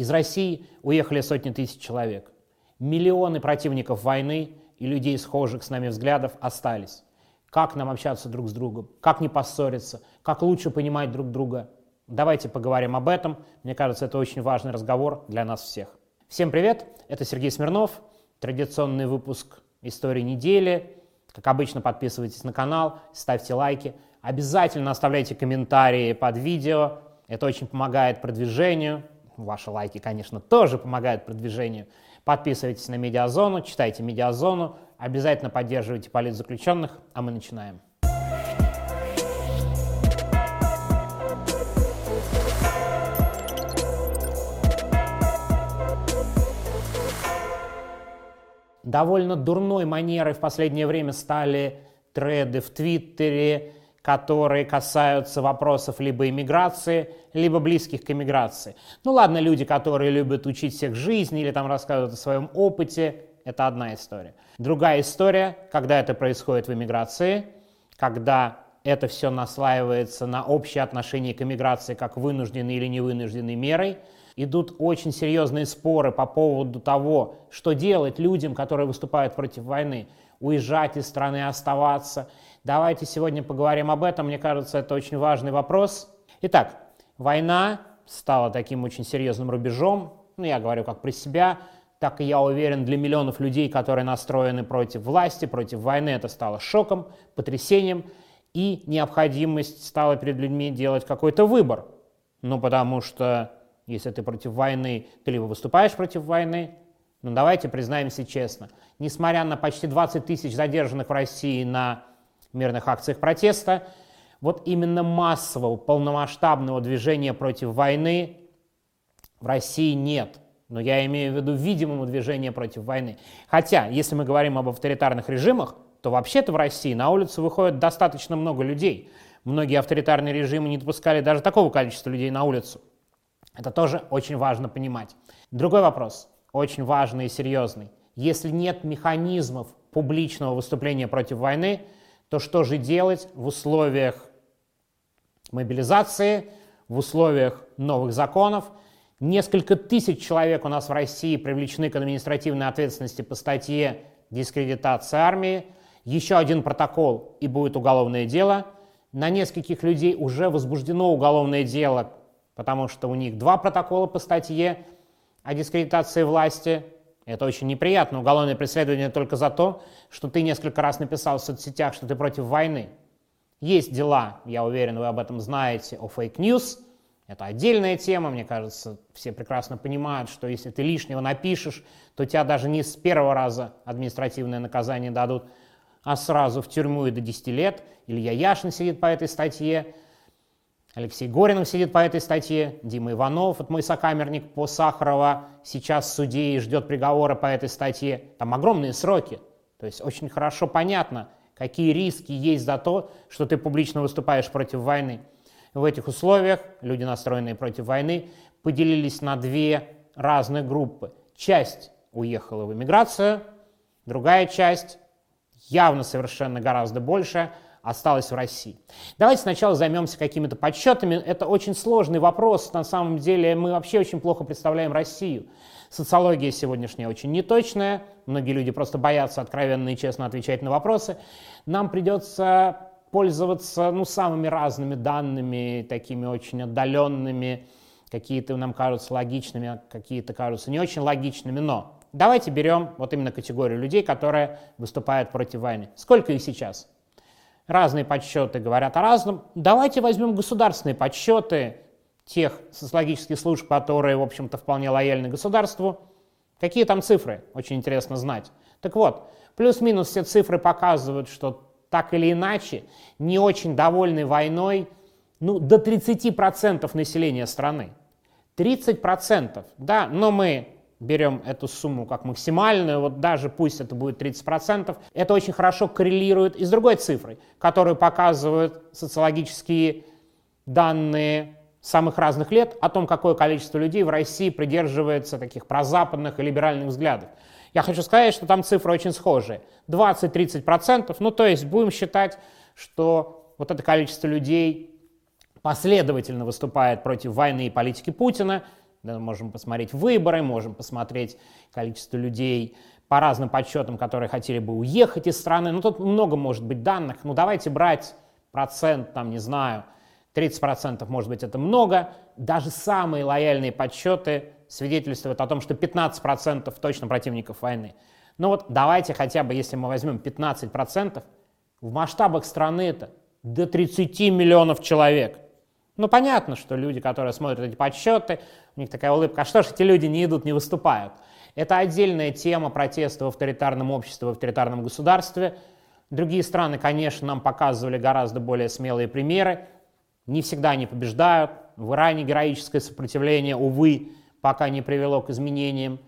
Из России уехали сотни тысяч человек. Миллионы противников войны и людей, схожих с нами взглядов, остались. Как нам общаться друг с другом? Как не поссориться? Как лучше понимать друг друга? Давайте поговорим об этом. Мне кажется, это очень важный разговор для нас всех. Всем привет, это Сергей Смирнов, традиционный выпуск «Истории недели». Как обычно, подписывайтесь на канал, ставьте лайки. Обязательно оставляйте комментарии под видео. Это очень помогает продвижению. Ваши лайки, конечно, тоже помогают продвижению. Подписывайтесь на Медиазону, читайте Медиазону. Обязательно поддерживайте политзаключенных, а мы начинаем. Довольно дурной манерой в последнее время стали треды в Твиттере, которые касаются вопросов либо иммиграции, либо близких к иммиграции. Ну ладно, люди, которые любят учить всех жизни или там рассказывают о своем опыте, это одна история. Другая история, когда это происходит в иммиграции, когда это все наслаивается на общее отношение к иммиграции как вынужденной или невынужденной мерой – идут очень серьезные споры по поводу того, что делать людям, которые выступают против войны. Уезжать из страны, оставаться. Давайте сегодня поговорим об этом. Мне кажется, это очень важный вопрос. Итак, война стала таким очень серьезным рубежом. Ну, я говорю как про себя, так и я уверен, для миллионов людей, которые настроены против власти, против войны, это стало шоком, потрясением, и необходимость стала перед людьми делать какой-то выбор. Ну, потому что если ты против войны, ты либо выступаешь против войны, ну давайте признаемся честно, несмотря на почти 20 тысяч задержанных в России на мирных акциях протеста, вот именно массового, полномасштабного движения против войны в России нет. Но я имею в виду видимого движения против войны. Хотя, если мы говорим об авторитарных режимах, то вообще-то в России на улицу выходит достаточно много людей. Многие авторитарные режимы не допускали даже такого количества людей на улицу. Это тоже очень важно понимать. Другой вопрос, очень важный и серьезный. Если нет механизмов публичного выступления против войны, то что же делать в условиях мобилизации, в условиях новых законов? Несколько тысяч человек у нас в России привлечены к административной ответственности по статье «Дискредитация армии». Еще один протокол и будет уголовное дело. На нескольких людей уже возбуждено уголовное дело потому что у них два протокола по статье о дискредитации власти. Это очень неприятно. Уголовное преследование только за то, что ты несколько раз написал в соцсетях, что ты против войны. Есть дела, я уверен, вы об этом знаете, о fake news. Это отдельная тема, мне кажется, все прекрасно понимают, что если ты лишнего напишешь, то тебя даже не с первого раза административное наказание дадут, а сразу в тюрьму и до 10 лет. Илья Яшин сидит по этой статье. Алексей Горинов сидит по этой статье, Дима Иванов, это мой сокамерник по Сахарова, сейчас в суде и ждет приговора по этой статье. Там огромные сроки. То есть очень хорошо понятно, какие риски есть за то, что ты публично выступаешь против войны. В этих условиях люди, настроенные против войны, поделились на две разных группы. Часть уехала в эмиграцию, другая часть, явно совершенно гораздо больше, осталось в России. Давайте сначала займемся какими-то подсчетами. Это очень сложный вопрос. На самом деле мы вообще очень плохо представляем Россию. Социология сегодняшняя очень неточная. Многие люди просто боятся откровенно и честно отвечать на вопросы. Нам придется пользоваться ну, самыми разными данными, такими очень отдаленными, какие-то нам кажутся логичными, а какие-то кажутся не очень логичными, но давайте берем вот именно категорию людей, которые выступают против войны. Сколько их сейчас? Разные подсчеты говорят о разном. Давайте возьмем государственные подсчеты тех социологических служб, которые, в общем-то, вполне лояльны государству. Какие там цифры? Очень интересно знать. Так вот, плюс-минус все цифры показывают, что так или иначе не очень довольны войной ну, до 30% населения страны. 30%, да, но мы берем эту сумму как максимальную, вот даже пусть это будет 30%, это очень хорошо коррелирует и с другой цифрой, которую показывают социологические данные самых разных лет о том, какое количество людей в России придерживается таких прозападных и либеральных взглядов. Я хочу сказать, что там цифры очень схожие. 20-30%, ну то есть будем считать, что вот это количество людей последовательно выступает против войны и политики Путина – Да, можем посмотреть выборы, можем посмотреть количество людей по разным подсчетам, которые хотели бы уехать из страны. Ну, тут много может быть данных. Ну, давайте брать процент, там, не знаю, 30% может быть это много. Даже самые лояльные подсчеты свидетельствуют о том, что 15% точно противников войны. Но вот давайте хотя бы, если мы возьмем 15%, в масштабах страны это до 30 миллионов человек. Ну, понятно, что люди, которые смотрят эти подсчеты, у них такая улыбка, а что ж эти люди не идут, не выступают? Это отдельная тема протеста в авторитарном обществе, в авторитарном государстве. Другие страны, конечно, нам показывали гораздо более смелые примеры. Не всегда они побеждают. В Иране героическое сопротивление, увы, пока не привело к изменениям.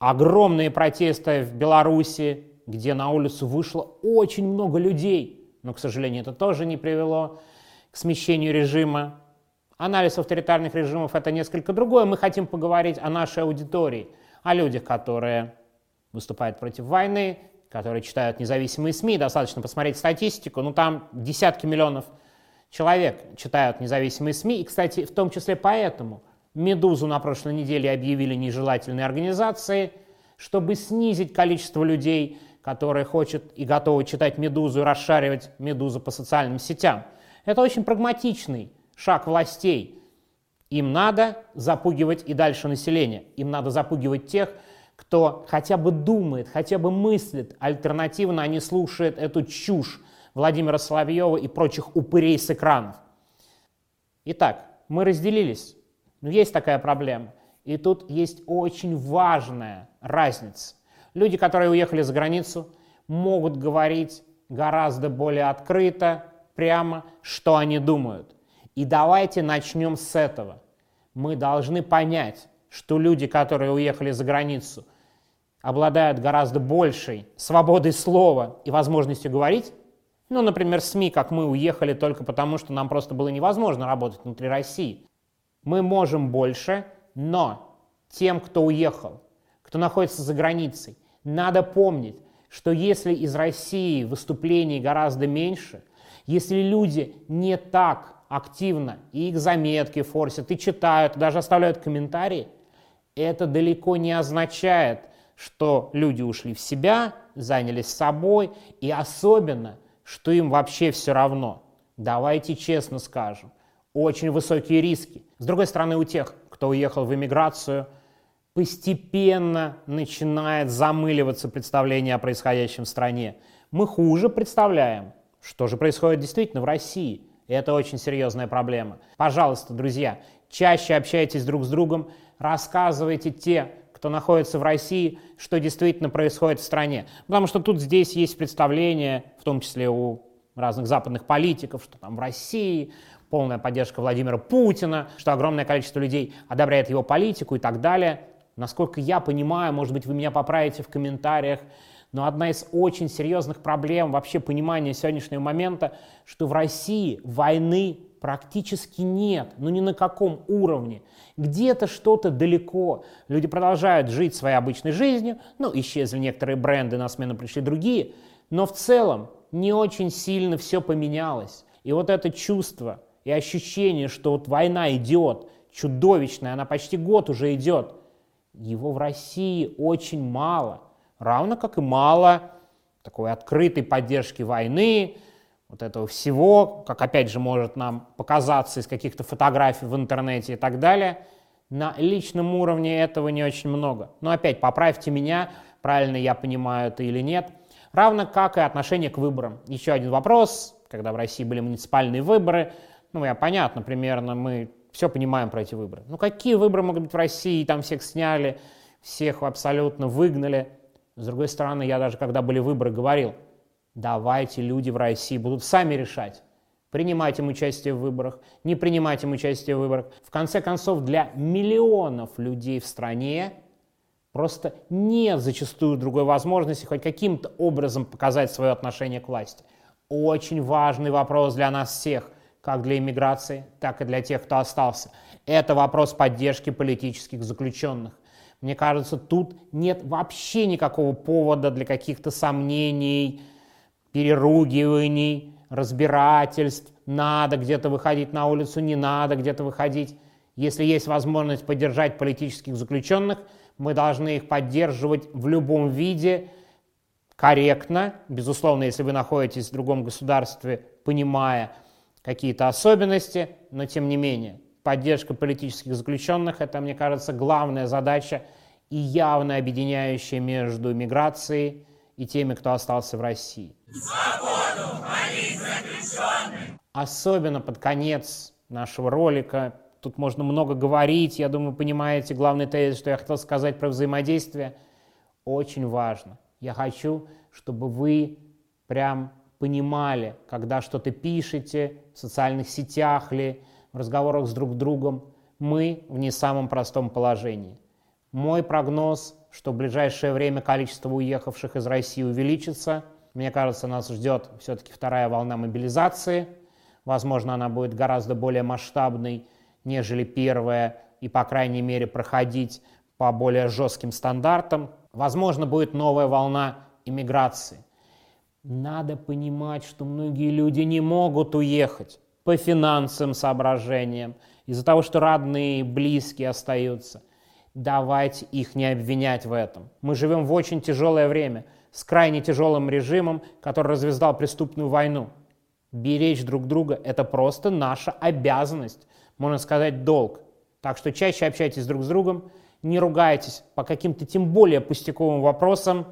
Огромные протесты в Беларуси, где на улицу вышло очень много людей, но, к сожалению, это тоже не привело смещению режима. Анализ авторитарных режимов – это несколько другое. Мы хотим поговорить о нашей аудитории, о людях, которые выступают против войны, которые читают независимые СМИ. Достаточно посмотреть статистику. Ну, там десятки миллионов человек читают независимые СМИ. И, кстати, в том числе поэтому «Медузу» на прошлой неделе объявили нежелательной организацией, чтобы снизить количество людей, которые хотят и готовы читать «Медузу» и расшаривать «Медузу» по социальным сетям. Это очень прагматичный шаг властей. Им надо запугивать и дальше население. Им надо запугивать тех, кто хотя бы думает, хотя бы мыслит альтернативно, а не слушает эту чушь Владимира Соловьева и прочих упырей с экранов. Итак, мы разделились. Но есть такая проблема. И тут есть очень важная разница. Люди, которые уехали за границу, могут говорить гораздо более открыто, прямо, что они думают. И давайте начнем с этого. Мы должны понять, что люди, которые уехали за границу, обладают гораздо большей свободой слова и возможностью говорить. Ну, например, СМИ, как мы уехали только потому, что нам просто было невозможно работать внутри России. Мы можем больше, но тем, кто уехал, кто находится за границей, надо помнить, что если из России выступлений гораздо меньше, если люди не так активно и их заметки форсят, и читают, даже оставляют комментарии, это далеко не означает, что люди ушли в себя, занялись собой, и особенно, что им вообще все равно. Давайте честно скажем, очень высокие риски. С другой стороны, у тех, кто уехал в эмиграцию, постепенно начинает замыливаться представление о происходящем в стране. Мы хуже представляем, что же происходит действительно в России – это очень серьезная проблема. Пожалуйста, друзья, чаще общайтесь друг с другом, рассказывайте те, кто находится в России, что действительно происходит в стране. Потому что тут здесь есть представление, в том числе у разных западных политиков, что там в России полная поддержка Владимира Путина, что огромное количество людей одобряет его политику и так далее. Насколько я понимаю, может быть, вы меня поправите в комментариях, но одна из очень серьезных проблем вообще понимания сегодняшнего момента, что в России войны практически нет, ну ни на каком уровне. Где-то что-то далеко. Люди продолжают жить своей обычной жизнью, ну исчезли некоторые бренды, на смену пришли другие, но в целом не очень сильно все поменялось. И вот это чувство и ощущение, что вот война идет, чудовищная, она почти год уже идет, его в России очень мало равно как и мало такой открытой поддержки войны, вот этого всего, как опять же может нам показаться из каких-то фотографий в интернете и так далее. На личном уровне этого не очень много. Но опять, поправьте меня, правильно я понимаю это или нет. Равно как и отношение к выборам. Еще один вопрос, когда в России были муниципальные выборы, ну, я понятно, примерно мы все понимаем про эти выборы. Ну, какие выборы могут быть в России? Там всех сняли, всех абсолютно выгнали. С другой стороны, я даже когда были выборы говорил, давайте люди в России будут сами решать, принимать им участие в выборах, не принимать им участие в выборах. В конце концов, для миллионов людей в стране просто нет зачастую другой возможности хоть каким-то образом показать свое отношение к власти. Очень важный вопрос для нас всех, как для иммиграции, так и для тех, кто остался. Это вопрос поддержки политических заключенных. Мне кажется, тут нет вообще никакого повода для каких-то сомнений, переругиваний, разбирательств. Надо где-то выходить на улицу, не надо где-то выходить. Если есть возможность поддержать политических заключенных, мы должны их поддерживать в любом виде, корректно, безусловно, если вы находитесь в другом государстве, понимая какие-то особенности, но тем не менее, поддержка политических заключенных – это, мне кажется, главная задача и явно объединяющая между миграцией и теми, кто остался в России. Свободу Особенно под конец нашего ролика, тут можно много говорить, я думаю, понимаете главный тезис, что я хотел сказать про взаимодействие, очень важно. Я хочу, чтобы вы прям понимали, когда что-то пишете в социальных сетях ли, в разговорах с друг другом, мы в не самом простом положении. Мой прогноз, что в ближайшее время количество уехавших из России увеличится. Мне кажется, нас ждет все-таки вторая волна мобилизации. Возможно, она будет гораздо более масштабной, нежели первая, и, по крайней мере, проходить по более жестким стандартам. Возможно, будет новая волна иммиграции. Надо понимать, что многие люди не могут уехать по финансовым соображениям, из-за того, что родные близкие остаются. Давайте их не обвинять в этом. Мы живем в очень тяжелое время, с крайне тяжелым режимом, который развязал преступную войну. Беречь друг друга – это просто наша обязанность, можно сказать, долг. Так что чаще общайтесь друг с другом, не ругайтесь по каким-то тем более пустяковым вопросам,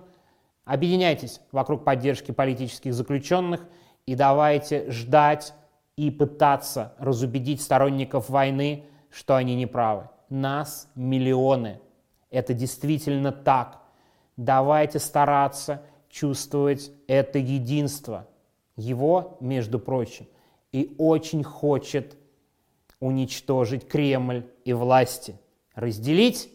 объединяйтесь вокруг поддержки политических заключенных и давайте ждать и пытаться разубедить сторонников войны, что они не правы. Нас миллионы. Это действительно так. Давайте стараться чувствовать это единство. Его, между прочим, и очень хочет уничтожить Кремль и власти. Разделить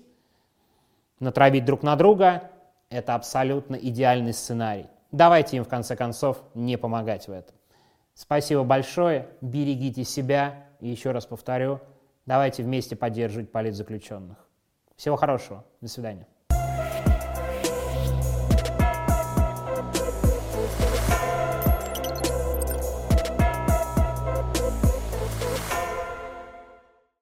натравить друг на друга – это абсолютно идеальный сценарий. Давайте им, в конце концов, не помогать в этом. Спасибо большое, берегите себя, и еще раз повторю, давайте вместе поддерживать политзаключенных. Всего хорошего, до свидания.